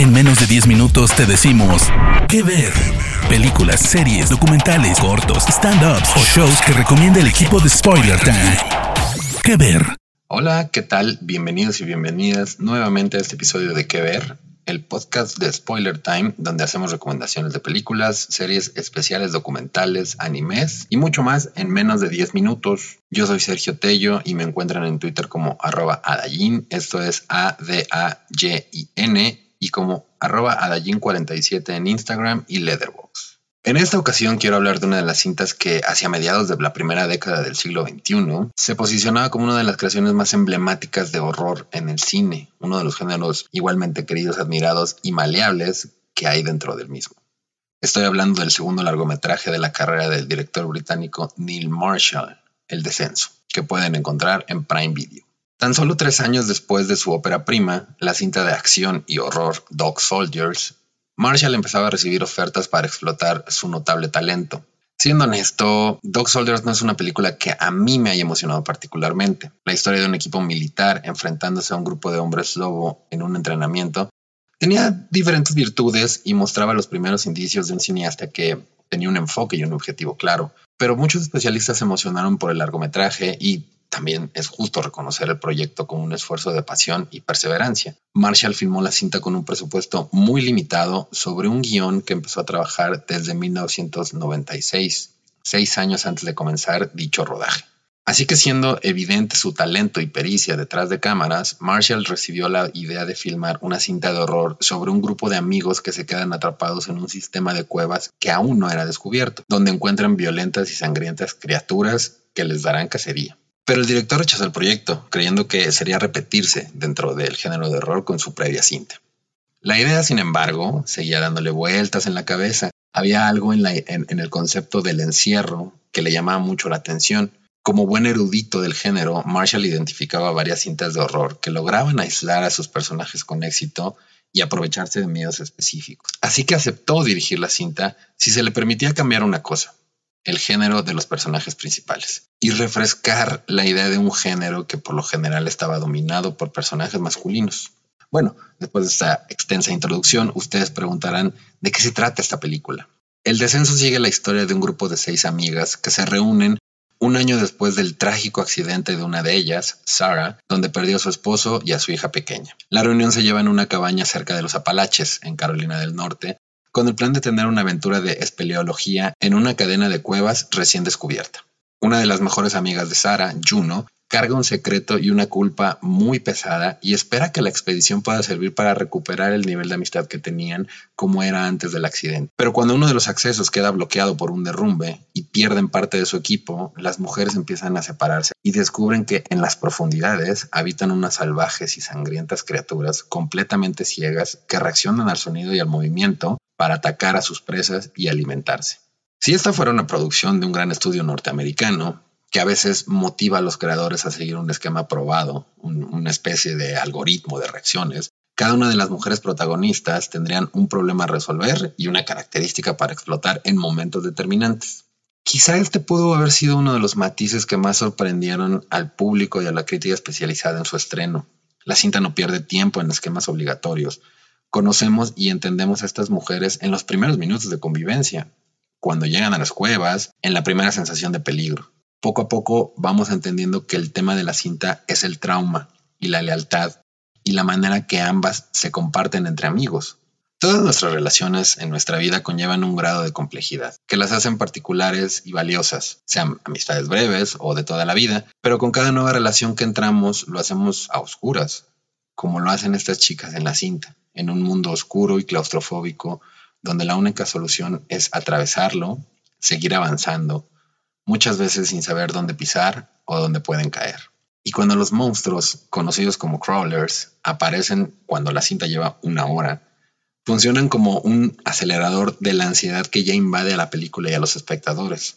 En menos de 10 minutos te decimos qué ver. Películas, series, documentales, cortos, stand-ups o shows que recomienda el equipo de Spoiler Time. ¿Qué ver? Hola, ¿qué tal? Bienvenidos y bienvenidas nuevamente a este episodio de ¿Qué ver? El podcast de Spoiler Time, donde hacemos recomendaciones de películas, series especiales, documentales, animes y mucho más en menos de 10 minutos. Yo soy Sergio Tello y me encuentran en Twitter como arroba Adayin, esto es A-D-A-Y-I-N y como arroba Adallin47 en Instagram y Leatherbox. En esta ocasión quiero hablar de una de las cintas que hacia mediados de la primera década del siglo XXI se posicionaba como una de las creaciones más emblemáticas de horror en el cine, uno de los géneros igualmente queridos, admirados y maleables que hay dentro del mismo. Estoy hablando del segundo largometraje de la carrera del director británico Neil Marshall, El Descenso, que pueden encontrar en Prime Video. Tan solo tres años después de su ópera prima, la cinta de acción y horror Dog Soldiers, Marshall empezaba a recibir ofertas para explotar su notable talento. Siendo honesto, Dog Soldiers no es una película que a mí me haya emocionado particularmente. La historia de un equipo militar enfrentándose a un grupo de hombres lobo en un entrenamiento tenía diferentes virtudes y mostraba los primeros indicios de un cineasta que tenía un enfoque y un objetivo claro. Pero muchos especialistas se emocionaron por el largometraje y también es justo reconocer el proyecto como un esfuerzo de pasión y perseverancia. Marshall filmó la cinta con un presupuesto muy limitado sobre un guion que empezó a trabajar desde 1996, seis años antes de comenzar dicho rodaje. Así que siendo evidente su talento y pericia detrás de cámaras, Marshall recibió la idea de filmar una cinta de horror sobre un grupo de amigos que se quedan atrapados en un sistema de cuevas que aún no era descubierto, donde encuentran violentas y sangrientas criaturas que les darán cacería. Pero el director rechazó el proyecto, creyendo que sería repetirse dentro del género de horror con su previa cinta. La idea, sin embargo, seguía dándole vueltas en la cabeza. Había algo en, el concepto del encierro que le llamaba mucho la atención. Como buen erudito del género, Marshall identificaba varias cintas de horror que lograban aislar a sus personajes con éxito y aprovecharse de miedos específicos. Así que aceptó dirigir la cinta si se le permitía cambiar una cosa, el género de los personajes principales y refrescar la idea de un género que por lo general estaba dominado por personajes masculinos. Bueno, después de esta extensa introducción, ustedes preguntarán de qué se trata esta película. El descenso sigue la historia de un grupo de seis amigas que se reúnen un año después del trágico accidente de una de ellas, Sarah, donde perdió a su esposo y a su hija pequeña. La reunión se lleva en una cabaña cerca de los Apalaches, en Carolina del Norte, con el plan de tener una aventura de espeleología en una cadena de cuevas recién descubierta. Una de las mejores amigas de Sara, Juno, carga un secreto y una culpa muy pesada y espera que la expedición pueda servir para recuperar el nivel de amistad que tenían como era antes del accidente. Pero cuando uno de los accesos queda bloqueado por un derrumbe y pierden parte de su equipo, las mujeres empiezan a separarse y descubren que en las profundidades habitan unas salvajes y sangrientas criaturas completamente ciegas que reaccionan al sonido y al movimiento para atacar a sus presas y alimentarse. Si esta fuera una producción de un gran estudio norteamericano, que a veces motiva a los creadores a seguir un esquema probado, una especie de algoritmo de reacciones, cada una de las mujeres protagonistas tendrían un problema a resolver y una característica para explotar en momentos determinantes. Quizá este pudo haber sido uno de los matices que más sorprendieron al público y a la crítica especializada en su estreno. La cinta no pierde tiempo en esquemas obligatorios, conocemos y entendemos a estas mujeres en los primeros minutos de convivencia, cuando llegan a las cuevas, en la primera sensación de peligro. Poco a poco vamos entendiendo que el tema de la cinta es el trauma y la lealtad y la manera que ambas se comparten entre amigos. Todas nuestras relaciones en nuestra vida conllevan un grado de complejidad, que las hacen particulares y valiosas, sean amistades breves o de toda la vida, pero con cada nueva relación que entramos lo hacemos a oscuras, como lo hacen estas chicas en la cinta en un mundo oscuro y claustrofóbico donde la única solución es atravesarlo, seguir avanzando, muchas veces sin saber dónde pisar o dónde pueden caer. Y cuando los monstruos, conocidos como crawlers, aparecen cuando la cinta lleva una hora, funcionan como un acelerador de la ansiedad que ya invade a la película y a los espectadores.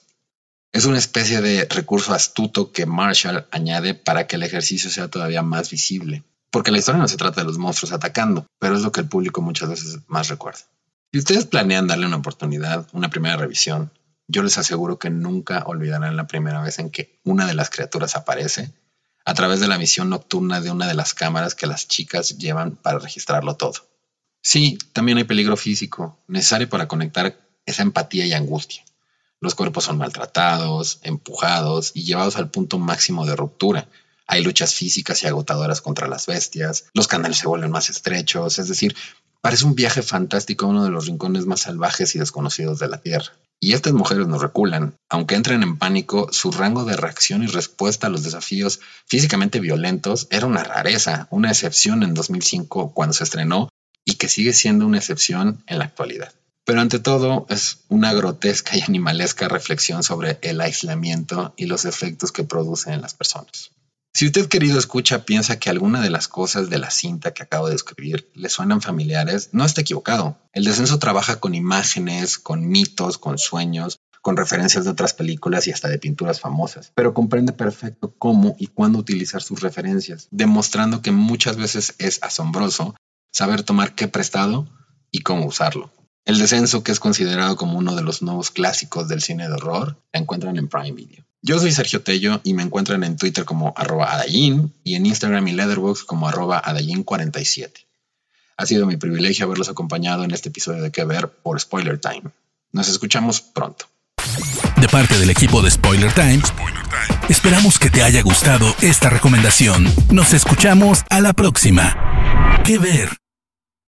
Es una especie de recurso astuto que Marshall añade para que el ejercicio sea todavía más visible. Porque la historia no se trata de los monstruos atacando, pero es lo que el público muchas veces más recuerda. Si ustedes planean darle una oportunidad, una primera revisión, yo les aseguro que nunca olvidarán la primera vez en que una de las criaturas aparece a través de la misión nocturna de una de las cámaras que las chicas llevan para registrarlo todo. Sí, también hay peligro físico, necesario para conectar esa empatía y angustia. Los cuerpos son maltratados, empujados y llevados al punto máximo de ruptura. Hay luchas físicas y agotadoras contra las bestias, los canales se vuelven más estrechos, es decir, parece un viaje fantástico a uno de los rincones más salvajes y desconocidos de la Tierra. Y estas mujeres no reculan. Aunque entren en pánico, su rango de reacción y respuesta a los desafíos físicamente violentos era una rareza, una excepción en 2005 cuando se estrenó y que sigue siendo una excepción en la actualidad. Pero ante todo es una grotesca y animalesca reflexión sobre el aislamiento y los efectos que produce en las personas. Si usted querido escucha piensa que alguna de las cosas de la cinta que acabo de escribir le suenan familiares, no está equivocado. El descenso trabaja con imágenes, con mitos, con sueños, con referencias de otras películas y hasta de pinturas famosas, pero comprende perfecto cómo y cuándo utilizar sus referencias, demostrando que muchas veces es asombroso saber tomar qué prestado y cómo usarlo. El descenso, que es considerado como uno de los nuevos clásicos del cine de horror, la encuentran en Prime Video. Yo soy Sergio Tello y me encuentran en Twitter como arroba Adayin y en Instagram y Leatherbox como arroba Adayin47. Ha sido mi privilegio haberlos acompañado en este episodio de Que Ver por Spoiler Time. Nos escuchamos pronto. De parte del equipo de Spoiler Time, esperamos que te haya gustado esta recomendación. Nos escuchamos a la próxima. Que Ver.